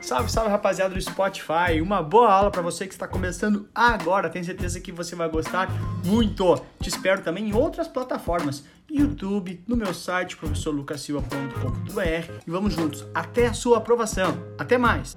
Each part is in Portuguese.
Salve, salve rapaziada do Spotify. Uma boa aula para você que está começando agora. Tenho certeza que você vai gostar muito. Te espero também em outras plataformas, YouTube, no meu site professorlucasilva.com.br e vamos juntos até a sua aprovação. Até mais.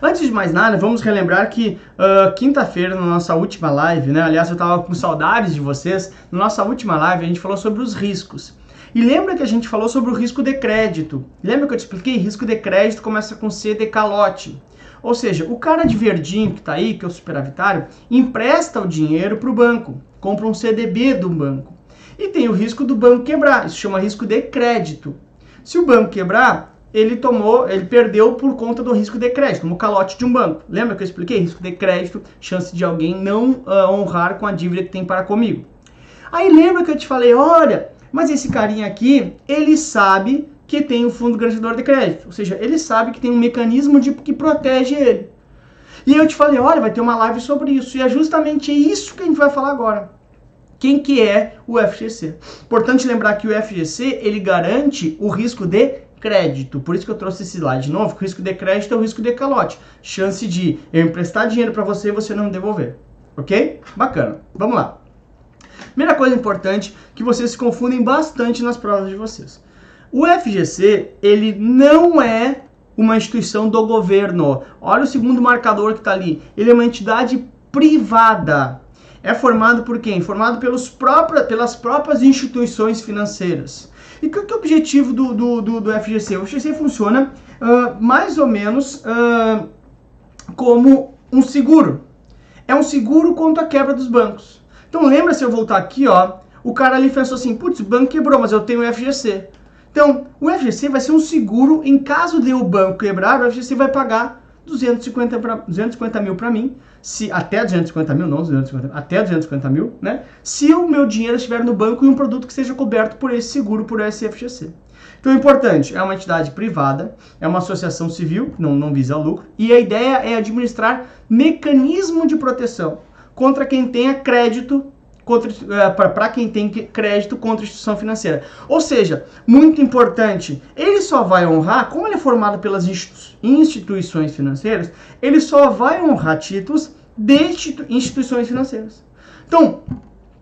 Antes de mais nada, vamos relembrar que uh, quinta-feira, na nossa última live, né? Aliás, eu estava com saudades de vocês. Na nossa última live, a gente falou sobre os riscos. E lembra que a gente falou sobre o risco de crédito? Lembra que eu te expliquei? Risco de crédito começa com C de calote. Ou seja, o cara de verdinho que está aí, que é o superavitário, empresta o dinheiro para o banco, compra um CDB do banco. E tem o risco do banco quebrar, isso chama risco de crédito. Se o banco quebrar, ele tomou, ele perdeu por conta do risco de crédito, no calote de um banco. Lembra que eu expliquei? Risco de crédito, chance de alguém não uh, honrar com a dívida que tem para comigo. Aí lembra que eu te falei, olha, mas esse carinha aqui, ele sabe que tem o fundo garantidor de crédito. Ou seja, ele sabe que tem um mecanismo de, que protege ele. E eu te falei, olha, vai ter uma live sobre isso. E é justamente isso que a gente vai falar agora. Quem que é o FGC? Importante lembrar que o FGC, ele garante o risco de crédito. Por isso que eu trouxe esse slide de novo, que o risco de crédito é o risco de calote. Chance de eu emprestar dinheiro para você e você não devolver. Ok? Bacana. Vamos lá. Primeira coisa importante que vocês se confundem bastante nas provas de vocês. O FGC, ele não é uma instituição do governo. Olha o segundo marcador que está ali. Ele é uma entidade privada. É formado por quem? Formado pelos próprios, pelas próprias instituições financeiras. E qual que é o objetivo do, do, do, do FGC? O FGC funciona uh, mais ou menos uh, como um seguro. É um seguro contra a quebra dos bancos. Então lembra se eu voltar aqui, ó, o cara ali pensou assim, putz, o banco quebrou, mas eu tenho o FGC. Então, o FGC vai ser um seguro em caso de o banco quebrar, o FGC vai pagar 250, pra, 250 mil para mim, se até 250 mil, não 250, até 250 mil, né? Se o meu dinheiro estiver no banco e um produto que seja coberto por esse seguro, por esse FGC. Então, é importante, é uma entidade privada, é uma associação civil, não, não visa lucro, e a ideia é administrar mecanismo de proteção contra quem tenha crédito para quem tem crédito contra instituição financeira. Ou seja, muito importante, ele só vai honrar, como ele é formado pelas instituições financeiras, ele só vai honrar títulos de instituições financeiras. Então,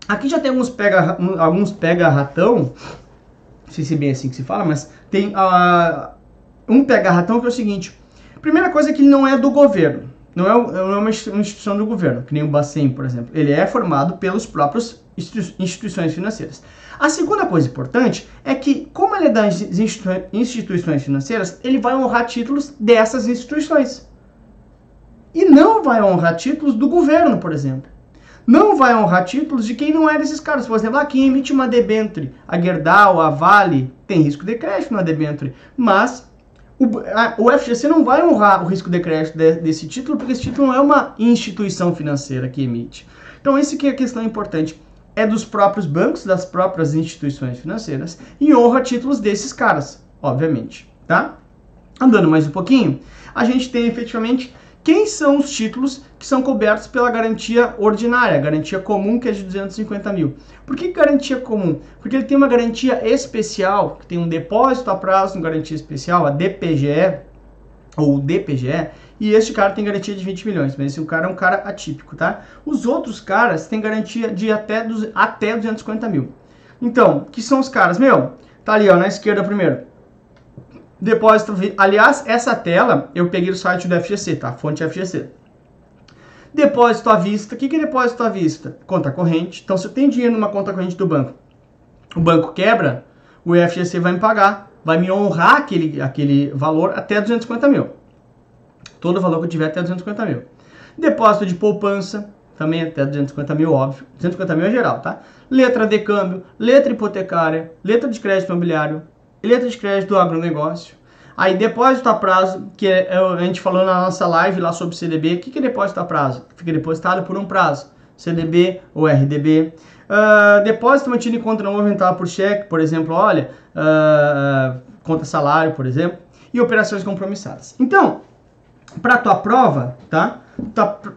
aqui já tem alguns pega, alguns pega ratão, não sei se é bem assim que se fala, mas tem uh, um pega ratão que é o seguinte: primeira coisa é que ele não é do governo não é, não é uma instituição do governo, que nem o Bacen, por exemplo. Ele é formado pelos próprios instituições financeiras. A segunda coisa importante é que, como ele é das instituições financeiras, ele vai honrar títulos dessas instituições. E não vai honrar títulos do governo, por exemplo. Não vai honrar títulos de quem não é desses caras. Por exemplo, aqui emite uma debenture. A Gerdau, a Vale, tem risco de crédito na debenture. Mas o, a, o FGC não vai honrar o risco de crédito de, desse título, porque esse título não é uma instituição financeira que emite. Então, esse que é a questão importante. É dos próprios bancos, das próprias instituições financeiras, e honra títulos desses caras, obviamente, tá? Andando mais um pouquinho, a gente tem efetivamente quem são os títulos que são cobertos pela garantia ordinária, garantia comum que é de 250 mil. Por que garantia comum? Porque ele tem uma garantia especial, que tem um depósito a prazo com garantia especial, a DPGE, ou DPGE, e este cara tem garantia de 20 milhões, mas esse cara é um cara atípico, tá? Os outros caras têm garantia de até, até 250 mil. Então, que são os caras? Meu, tá ali ó, na esquerda primeiro Depósito, aliás, essa tela eu peguei do site do FGC, tá? Fonte FGC. Depósito à vista. O que é depósito à vista? Conta corrente. Então, se eu tenho dinheiro numa conta corrente do banco, o banco quebra, o FGC vai me pagar, vai me honrar aquele, aquele valor até 250 mil. Todo o valor que eu tiver até 250 mil. Depósito de poupança, também até 250 mil, óbvio. 250 mil é geral, tá? Letra de câmbio, letra hipotecária, letra de crédito imobiliário, letra de crédito do agronegócio. Aí depósito a prazo, que é, é a gente falou na nossa live lá sobre CDB. O que é depósito a prazo? Fica depositado por um prazo. CDB ou RDB. Uh, ah, depósito mantido em conta não movimentada por cheque, por exemplo, olha, uh, conta salário, por exemplo, e operações compromissadas. Então, para tua prova, tá?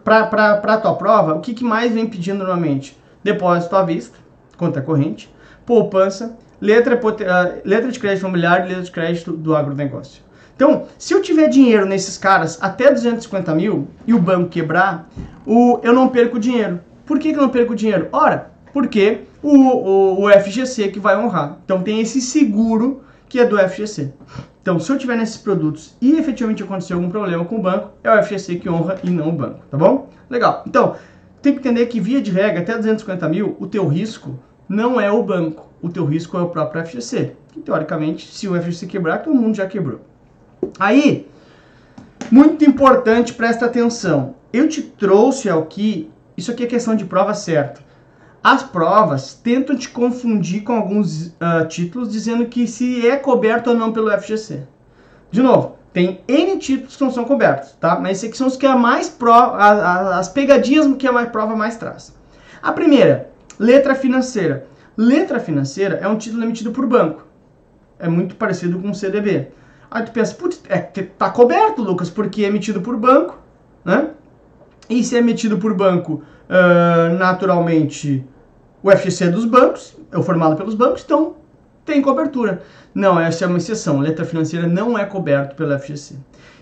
Para tua prova, o que, que mais vem pedindo normalmente? Depósito à vista, conta corrente, poupança, letra, uh, letra de crédito imobiliário e letra de crédito do agronegócio. Então, se eu tiver dinheiro nesses caras até 250 mil e o banco quebrar, o, eu não perco dinheiro. Por que, que eu não perco dinheiro? Ora, porque o, o, o FGC que vai honrar. Então tem esse seguro que é do FGC. Então, se eu tiver nesses produtos e efetivamente acontecer algum problema com o banco, é o FGC que honra e não o banco, tá bom? Legal. Então, tem que entender que via de regra, até 250 mil, o teu risco não é o banco, o teu risco é o próprio FGC. Que, teoricamente, se o FGC quebrar, todo mundo já quebrou. Aí, muito importante, presta atenção. Eu te trouxe aqui, isso aqui é questão de prova certa. As provas tentam te confundir com alguns uh, títulos dizendo que se é coberto ou não pelo FGC. De novo, tem N títulos que não são cobertos, tá? Mas esses aqui são os que é mais prova, as pegadinhas que a prova mais traz. A primeira, letra financeira. Letra financeira é um título emitido por banco. É muito parecido com o CDB. Aí tu pensa, putz, é, tá coberto, Lucas, porque é emitido por banco, né? E se é emitido por banco, uh, naturalmente, o FGC é dos bancos, é formado pelos bancos, então tem cobertura. Não, essa é uma exceção. Letra financeira não é coberto pelo FGC.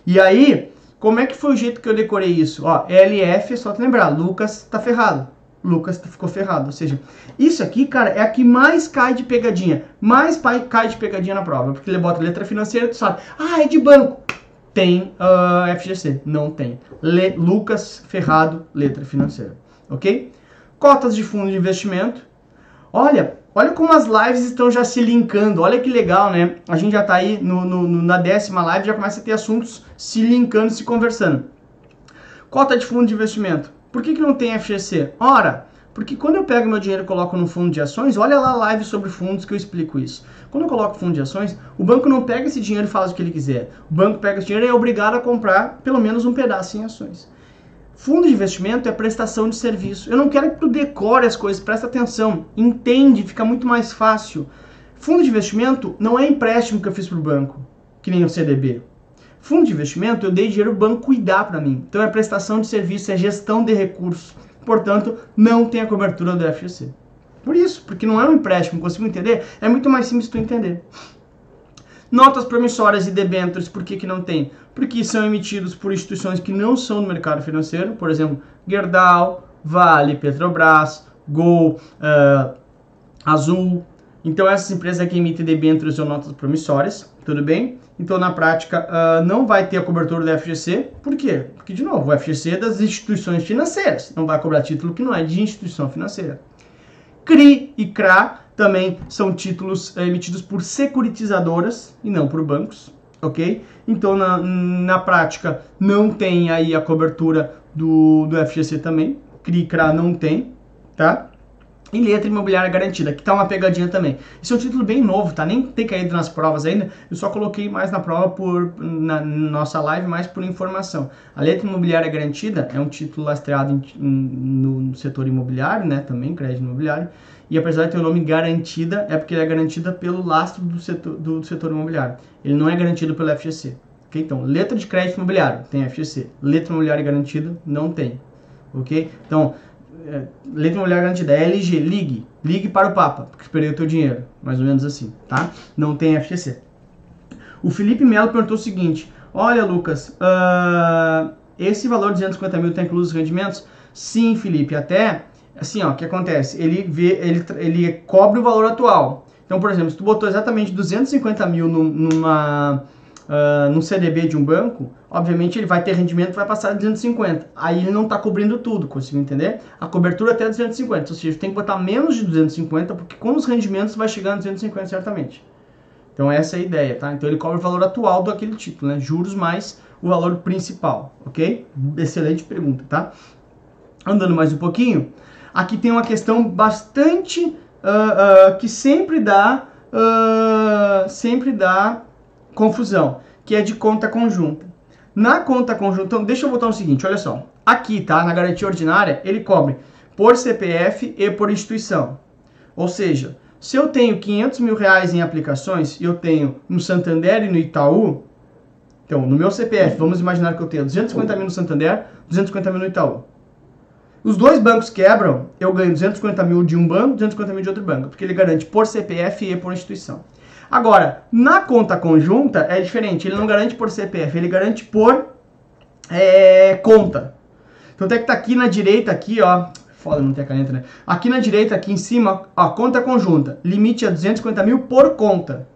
E aí, como é que foi o jeito que eu decorei isso? Ó, LF, só te lembrar, Lucas tá ferrado. Lucas ficou ferrado. Ou seja, isso aqui, cara, é a que mais cai de pegadinha. Mais cai de pegadinha na prova. Porque ele bota letra financeira, tu sabe. Ah, é de banco. Tem uh, ah, FGC. Não tem. Le Lucas ferrado, letra financeira. Ok? Cotas de fundo de investimento. Olha, olha como as lives estão já se linkando. Olha que legal, né? A gente já tá aí no, no, na décima live, já começa a ter assuntos se linkando, se conversando. Cota de fundo de investimento. Por que, que não tem FGC? Ora, porque quando eu pego meu dinheiro e coloco no fundo de ações, olha lá a live sobre fundos que eu explico isso. Quando eu coloco fundo de ações, o banco não pega esse dinheiro e faz o que ele quiser. O banco pega esse dinheiro e é obrigado a comprar pelo menos um pedaço em ações. Fundo de investimento é prestação de serviço. Eu não quero que tu decore as coisas, presta atenção, entende, fica muito mais fácil. Fundo de investimento não é empréstimo que eu fiz para o banco, que nem o CDB. Fundo de investimento, eu dei dinheiro o banco cuidar para mim. Então é prestação de serviço, é gestão de recursos. Portanto, não tem a cobertura do FGC. Por isso, porque não é um empréstimo, consigo entender? É muito mais simples tu entender. Notas promissórias e debêntures, por que, que não tem? Porque são emitidos por instituições que não são do mercado financeiro, por exemplo, Gerdau, Vale, Petrobras, Gol, uh, Azul. Então essas empresas aqui emitem debêntures ou notas promissórias, tudo bem? Então, na prática, uh, não vai ter a cobertura do FGC. Por quê? Porque, de novo, o FGC é das instituições financeiras. Não vai cobrar título que não é de instituição financeira. CRI e CRA também são títulos uh, emitidos por securitizadoras e não por bancos, ok? Então, na, na prática, não tem aí a cobertura do, do FGC também. CRI e CRA não tem, tá? E letra imobiliária garantida, que tá uma pegadinha também. Esse é um título bem novo, tá? Nem tem caído nas provas ainda. Eu só coloquei mais na prova por na, nossa live, mais por informação. A letra imobiliária garantida é um título lastreado em, no, no, setor imobiliário, né? Também crédito imobiliário. E apesar de ter o nome garantida, é porque ele é garantida pelo lastro do setor, do, setor imobiliário. Ele não é garantido pelo FGC. Ok? Então, letra de crédito imobiliário tem FGC. Letra imobiliária garantida não tem. Ok? Então letra mulher garantida, é LG, ligue, ligue para o Papa, porque perdeu o teu dinheiro, mais ou menos assim, tá? Não tem FGC. O Felipe Melo perguntou o seguinte, olha Lucas, uh, esse valor de 250 mil está incluso os rendimentos? Sim, Felipe, até, assim, ó, o que acontece? Ele, vê, ele, ele cobre o valor atual. Então, por exemplo, se tu botou exatamente 250 mil numa uh, num CDB de um banco, obviamente ele vai ter rendimento vai passar de 250. Aí ele não está cobrindo tudo, consigo entender? A cobertura até 250, ou seja, tem que botar menos de 250, porque com os rendimentos vai chegar a 250 certamente. Então essa é a ideia, tá? Então ele cobre o valor atual do aquele título, né? Juros mais o valor principal, ok? Excelente pergunta, tá? Andando mais um pouquinho, aqui tem uma questão bastante uh, uh, que sempre dá, uh, sempre dá confusão, que é de conta conjunta. Na conta conjunta, então, deixa eu botar o seguinte, olha só. Aqui, tá? Na garantia ordinária, ele cobre por CPF e por instituição. Ou seja, se eu tenho 500 mil reais em aplicações e eu tenho no Santander e no Itaú, então, no meu CPF, vamos imaginar que eu tenho 250 mil no Santander, 250 mil no Itaú. Os dois bancos quebram, eu ganho 250 mil de um banco, 250 mil de outro banco, porque ele garante por CPF e por instituição. Agora, na conta conjunta é diferente, ele não garante por CPF, ele garante por é, conta. Então até que tá aqui na direita, aqui, ó, foda não ter caneta, né? Aqui na direita, aqui em cima, ó, conta conjunta, limite a 250 mil por conta.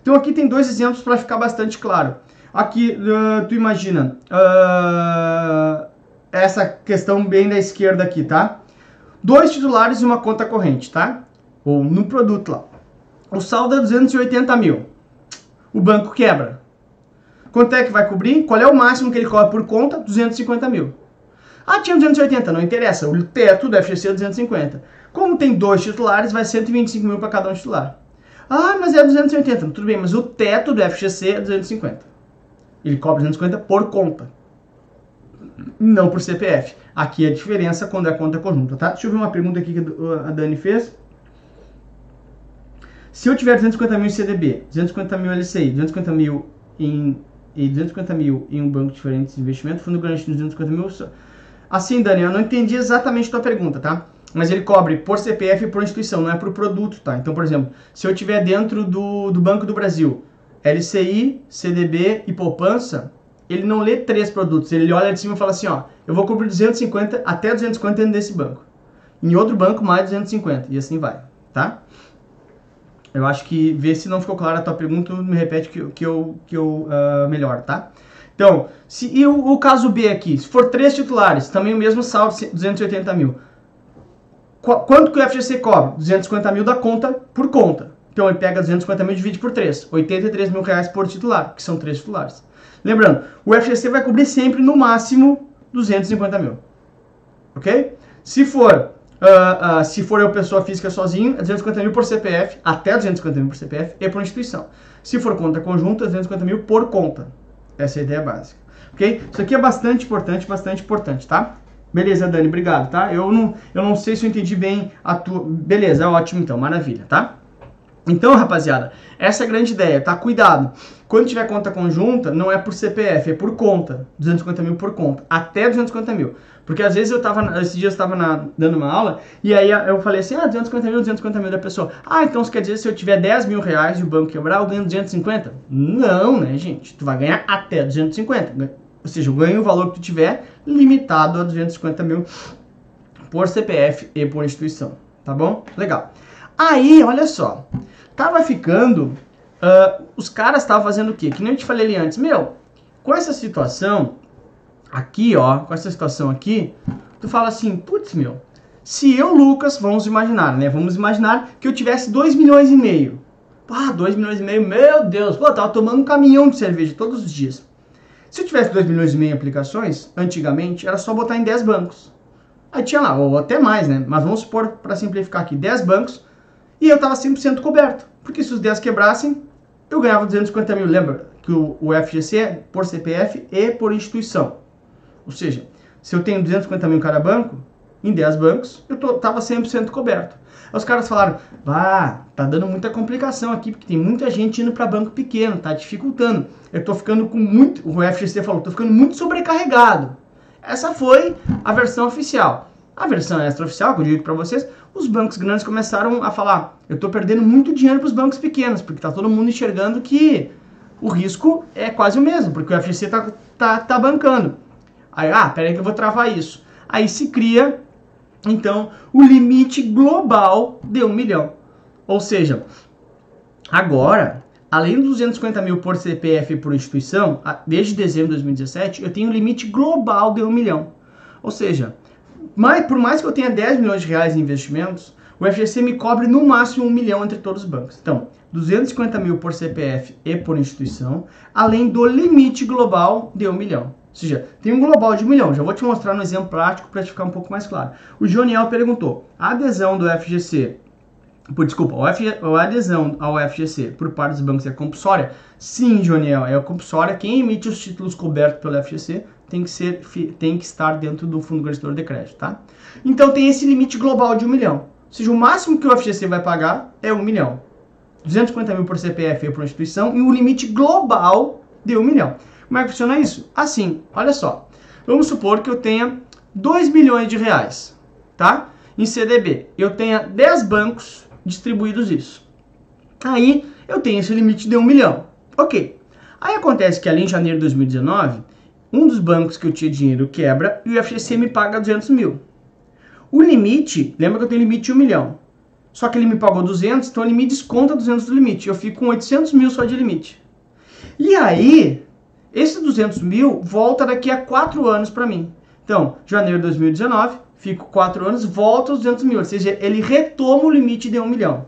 Então aqui tem dois exemplos para ficar bastante claro. Aqui, uh, tu imagina, uh, essa questão bem da esquerda aqui, tá? Dois titulares e uma conta corrente, tá? Ou no produto lá. O saldo é 280 mil. O banco quebra. Quanto é que vai cobrir? Qual é o máximo que ele cobra por conta? 250 mil. Ah, tinha 280, não interessa. O teto do FGC é 250. Como tem dois titulares, vai 125 mil para cada um titular. Ah, mas é 280. Tudo bem, mas o teto do FGC é 250. Ele cobra 250 por conta. Não por CPF. Aqui é a diferença quando é conta conjunta, tá? Deixa eu ver uma pergunta aqui que a Dani fez. Se eu tiver 250 mil em CDB, 250 mil LCI, 250 mil em e 250 mil em um banco diferente de investimento, fundo garante 250 mil. Assim, Dani, eu não entendi exatamente a tua pergunta, tá? Mas ele cobre por CPF e por instituição, não é por produto, tá? Então, por exemplo, se eu tiver dentro do, do Banco do Brasil, LCI, CDB e poupança, ele não lê três produtos, ele olha de cima e fala assim, ó, eu vou cobrir 250 até 250 dentro desse banco. Em outro banco, mais 250, e assim vai, tá? Eu acho que, vê se não ficou clara a tua pergunta, me repete que, que eu, que eu uh, melhor, tá? Então, se, e o, o, caso B aqui, se for três titulares, também o mesmo saldo, 280 mil. Qu quanto que o FGC cobra? 250 mil da conta por conta. Então ele pega 250 mil e divide por 3. 83 mil reais por titular, que são três titulares. Lembrando, o FGC vai cobrir sempre no máximo 250 mil. Ok? Se for Uh, se for eu pessoa física sozinho, é 250 mil por CPF, até 250 mil por CPF e por instituição. Se for conta conjunta, é 250 mil por conta. Essa é a ideia básica. Ok? Isso aqui é bastante importante, bastante importante, tá? Beleza, Dani, obrigado, tá? Eu não, eu não sei se eu entendi bem a tua... Beleza, ótimo então, maravilha, tá? Então, rapaziada, essa é a grande ideia, tá? Cuidado. Quando tiver conta conjunta, não é por CPF, é por conta. 250 mil por conta. Até 250 mil. Porque às vezes eu tava, esses dias eu tava na, dando uma aula, e aí eu falei assim, ah, 250 mil, 250 mil da pessoa. Ah, então isso quer dizer se eu tiver 10 mil reais e o banco quebrar, eu ganho 250? Não, né, gente? Tu vai ganhar até 250. Ou seja, eu ganho o valor que tu tiver limitado a 250 mil por CPF e por instituição. Tá bom? Legal. Aí, olha só. Tava ficando... Uh, os caras estavam fazendo o quê? Que nem eu te falei ali antes. Meu, com essa situação aqui, ó, com essa situação aqui, tu fala assim, putz, meu, se eu, Lucas, vamos imaginar, né? Vamos imaginar que eu tivesse 2 milhões e meio. Ah, 2 milhões e meio, meu Deus, pô, eu tava tomando um caminhão de cerveja todos os dias. Se eu tivesse 2 milhões e meio aplicações, antigamente era só botar em 10 bancos. Aí tinha lá, ou até mais, né? Mas vamos supor, para simplificar aqui, 10 bancos e eu tava 100% coberto. Porque se os 10 quebrassem, eu ganhava 250 mil. Lembra que o, o FGC é por CPF e por instituição. Ou seja, se eu tenho 250 mil em cada banco, em 10 bancos, eu tô, tava 100% coberto. Aí os caras falaram, ah, tá dando muita complicação aqui, porque tem muita gente indo para banco pequeno, tá dificultando. Eu tô ficando com muito, o FGC falou, tô ficando muito sobrecarregado. Essa foi a versão oficial. A versão extraoficial, que eu digo para vocês, os bancos grandes começaram a falar, eu tô perdendo muito dinheiro para os bancos pequenos, porque tá todo mundo enxergando que o risco é quase o mesmo, porque o FGC tá, tá, tá bancando. Aí, ah, peraí que eu vou travar isso. Aí se cria, então, o limite global de um milhão. Ou seja, agora, além dos 250 mil por CPF por instituição, desde dezembro de 2017, eu tenho um limite global de um milhão. Ou seja, mais, por mais que eu tenha 10 milhões de reais em investimentos, o FGC me cobre no máximo um milhão entre todos os bancos. Então, 250 mil por CPF e por instituição, além do limite global de um milhão. Ou seja, tem um global de um milhão. Já vou te mostrar no exemplo prático para ficar um pouco mais claro. O Joniel perguntou: a adesão do FGC, por, desculpa, a adesão ao FGC por parte dos bancos é compulsória? Sim, Joniel, é compulsória. Quem emite os títulos cobertos pelo FGC tem que, ser, tem que estar dentro do fundo garantidor de crédito, tá? Então tem esse limite global de um milhão. Ou seja, o máximo que o FGC vai pagar é um milhão. 250 mil por CPF ou por instituição e o limite global de um milhão. Como é que funciona isso? Assim, olha só. Vamos supor que eu tenha 2 milhões de reais, tá? Em CDB. Eu tenha 10 bancos distribuídos isso. Aí eu tenho esse limite de 1 milhão. Ok. Aí acontece que ali em janeiro de 2019, um dos bancos que eu tinha dinheiro quebra e o FGC me paga 200 mil. O limite, lembra que eu tenho limite de 1 milhão. Só que ele me pagou 200, então ele me desconta 200 do limite. Eu fico com 800 mil só de limite. E aí, esse 200 mil volta daqui a 4 anos para mim. Então, janeiro de 2019, fico 4 anos, volta os 200 mil. Ou seja, ele retoma o limite de 1 milhão.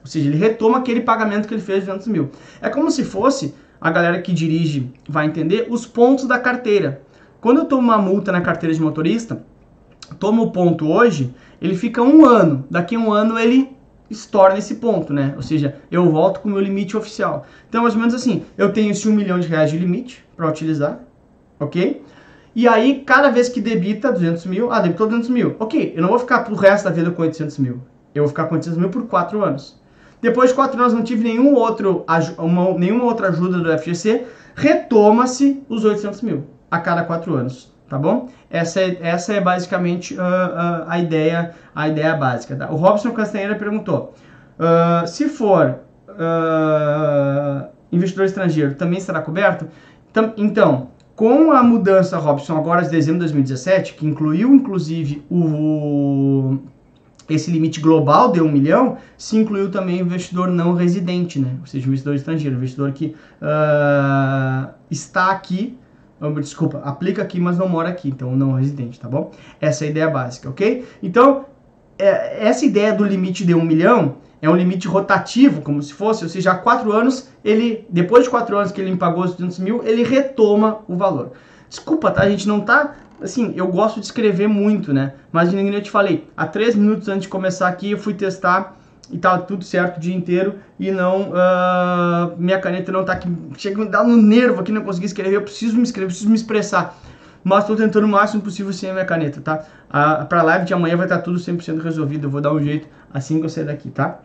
Ou seja, ele retoma aquele pagamento que ele fez de 200 mil. É como se fosse, a galera que dirige vai entender, os pontos da carteira. Quando eu tomo uma multa na carteira de motorista, tomo o ponto hoje, ele fica um ano. Daqui a um ano ele estoura nesse ponto, né? Ou seja, eu volto com o meu limite oficial. Então, mais ou menos assim, eu tenho esse 1 milhão de reais de limite para utilizar, ok? E aí, cada vez que debita 200 mil, ah, debitou 200 mil. Ok, eu não vou ficar pro resto da vida com 800 mil. Eu vou ficar com 800 mil por 4 anos. Depois de 4 anos não tive nenhum outro, uma, nenhuma outra ajuda do FGC, retoma-se os 800 mil a cada 4 anos tá bom? Essa é, essa é basicamente uh, uh, a ideia a ideia básica. Tá? O Robson Castanheira perguntou, uh, se for investidor estrangeiro, também será coberto? então, com a mudança, Robson, agora de dezembro de 2017, que incluiu inclusive o, esse limite global de 1 milhão, se incluiu também o investidor não residente, né? ou seja, o investidor estrangeiro, o investidor que está aqui desculpa, aplica aqui, mas não mora aqui, então não residente, tá bom? Essa é a ideia básica, ok? Então, é, essa ideia do limite de um milhão é um limite rotativo, como se fosse, ou seja, há quatro anos, ele, depois de quatro anos que ele pagou os 200 mil, ele retoma o valor. Desculpa, tá? A gente não tá, assim, eu gosto de escrever muito, né? Mas ninguém eu te falei, há três minutos antes de começar aqui, eu fui testar e tava tudo certo o dia inteiro e não uh, minha caneta não tá aqui. Chega a dar no nervo aqui não consegui escrever eu preciso me escrever preciso me expressar. Mas estou tentando o máximo possível sem a minha caneta tá? Uh, para live de amanhã vai estar tá tudo 100% resolvido eu vou dar um jeito assim que eu sair daqui tá?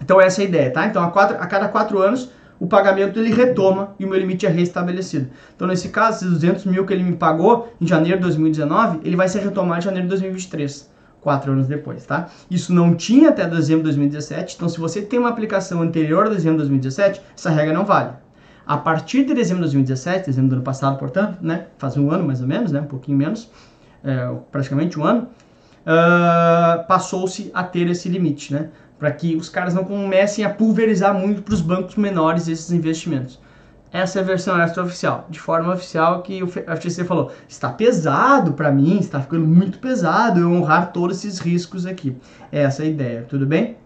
Então essa é a ideia tá? Então a, quatro, a cada quatro anos o pagamento ele retoma e o meu limite é restabelecido. Então, nesse caso, esses 200 mil que ele me pagou em janeiro de 2019, ele vai ser retomado em janeiro de 2023 quatro anos depois, tá? Isso não tinha até dezembro de 2017, então se você tem uma aplicação anterior a dezembro de 2017, essa regra não vale. A partir de dezembro de 2017, dezembro do ano passado, portanto, né, faz um ano mais ou menos, né, um pouquinho menos, é, praticamente um ano, uh, passou-se a ter esse limite, né, para que os caras não comecem a pulverizar muito para os bancos menores esses investimentos. Essa é a versão extraoficial, de forma oficial que o FTC falou, está pesado para mim, está ficando muito pesado eu honrar todos esses riscos aqui. Essa é a ideia, tudo bem?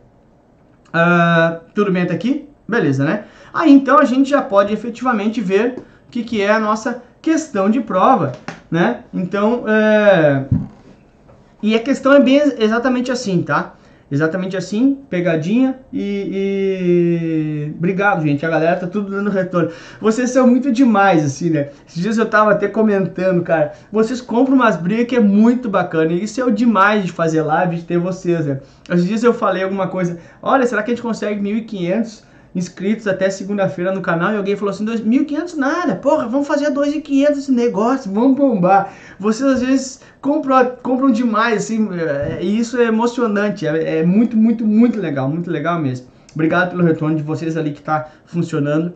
Uh, tudo bem até aqui? Beleza, né? Aí então a gente já pode efetivamente ver o que, que é a nossa questão de prova, né? Então, é... e a questão é bem exatamente assim, tá? Exatamente assim, pegadinha e, e, Obrigado, gente. A galera tá tudo dando retorno. Vocês são muito demais, assim, né? Esses dias eu tava até comentando, cara. Vocês compram umas brigas que é muito bacana. E isso é o demais de fazer live, de ter vocês, né? Esses dias eu falei alguma coisa. Olha, será que a gente consegue 1.500? Inscritos até segunda-feira no canal e alguém falou assim, 2.500 nada, porra, vamos fazer 2.500 esse negócio, vamos bombar. Vocês às vezes compram, compram demais, assim, é, e isso é emocionante, é, é muito, muito, muito legal, muito legal mesmo. Obrigado pelo retorno de vocês ali que está funcionando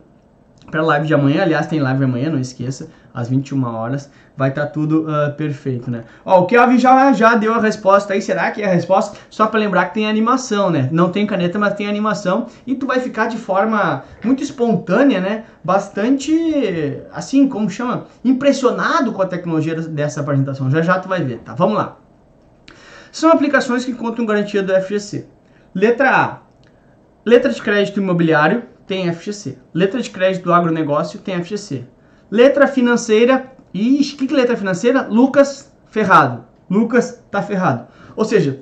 para a live de amanhã. Aliás, tem live amanhã, não esqueça, às 21 horas. Vai estar tá tudo uh, perfeito, né? Ó, o Kelvin já, já deu a resposta aí. Será que é a resposta? Só para lembrar que tem animação, né? Não tem caneta, mas tem animação. E tu vai ficar de forma muito espontânea, né? Bastante, assim, como chama? Impressionado com a tecnologia dessa apresentação. Já já tu vai ver, tá? Vamos lá. São aplicações que contam garantia do FGC. Letra A. Letra de crédito imobiliário tem FGC. Letra de crédito do agronegócio tem FGC. Letra financeira. O que, que letra financeira? Lucas ferrado. Lucas tá ferrado. Ou seja,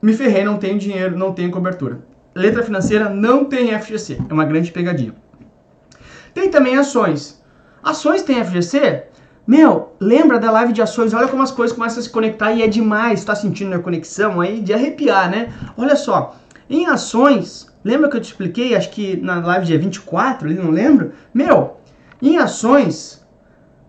me ferrei, não tenho dinheiro, não tenho cobertura. Letra financeira não tem FGC. É uma grande pegadinha. Tem também ações. Ações tem FGC? Meu, lembra da live de ações? Olha como as coisas começam a se conectar e é demais. Tá sentindo a conexão aí de arrepiar, né? Olha só. Em ações, Lembra que eu te expliquei, acho que na live dia 24, ali não lembro? Meu, em ações,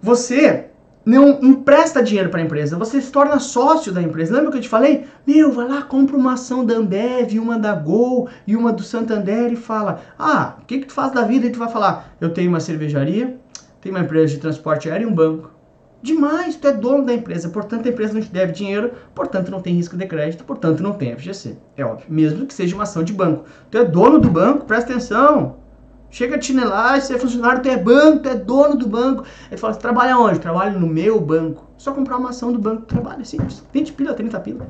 você não empresta dinheiro para a empresa, você se torna sócio da empresa. Lembra que eu te falei? Meu, vai lá, compra uma ação da Ambev, uma da Gol e uma do Santander e fala: Ah, o que, que tu faz da vida? E tu vai falar: Eu tenho uma cervejaria, tenho uma empresa de transporte aéreo e um banco. Demais, tu é dono da empresa, portanto a empresa não te deve dinheiro, portanto não tem risco de crédito, portanto não tem FGC. É óbvio, mesmo que seja uma ação de banco. Tu é dono do banco, presta atenção. Chega a chinelar, você é funcionário, tu é banco, tu é dono do banco. Ele fala, trabalha onde? Trabalho no meu banco. Só comprar uma ação do banco, trabalha, simples. 20 pila, 30 pila.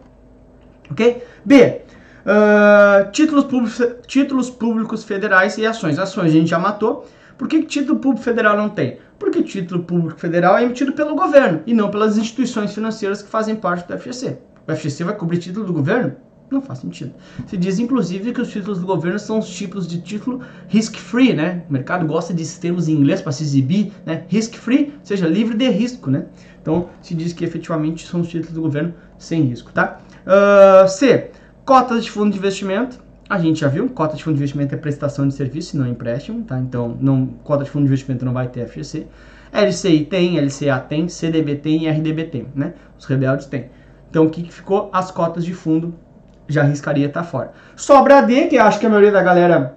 Ok? B. Uh, títulos, públicos, títulos públicos federais e ações. Ações a gente já matou. Por que, título público federal não tem? Porque título público federal é emitido pelo governo e não pelas instituições financeiras que fazem parte do FGC. O FGC vai cobrir título do governo? Não faz sentido. Se diz, inclusive, que os títulos do governo são os tipos de título risk-free, né? O mercado gosta de termos em inglês para se exibir, né? Risk-free, ou seja, livre de risco, né? Então, se diz que efetivamente são os títulos do governo sem risco, tá? Uh, C. Cotas de fundo de investimento. A gente já viu, cota de fundo de investimento é prestação de serviço, não é empréstimo, tá? Então, não, cota de fundo de investimento não vai ter FGC. LCI tem, LCA tem, CDB tem e RDB tem, né? Os rebeldes têm. Então, o que, que ficou? As cotas de fundo já arriscaria estar tá fora. Sobra a D, que acho que a maioria da galera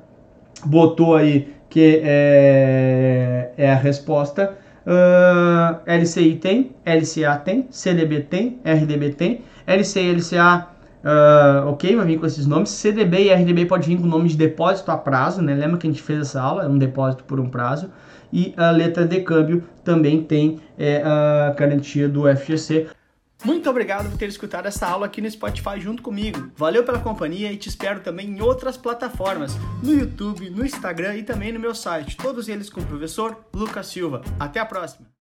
botou aí que é, é a resposta. Uh, LCI tem, LCA tem, CDB tem, RDB tem, LCI e LCA, uh, ok, vai vir com esses nomes. CDB e RDB pode vir com nome de depósito a prazo, né? Lembra que a gente fez essa aula? É um depósito por um prazo. E a letra de câmbio também tem é, a garantia do FGC. Muito obrigado por ter escutado essa aula aqui no Spotify junto comigo. Valeu pela companhia e te espero também em outras plataformas, no YouTube, no Instagram e também no meu site, todos eles com o professor Lucas Silva. Até a próxima!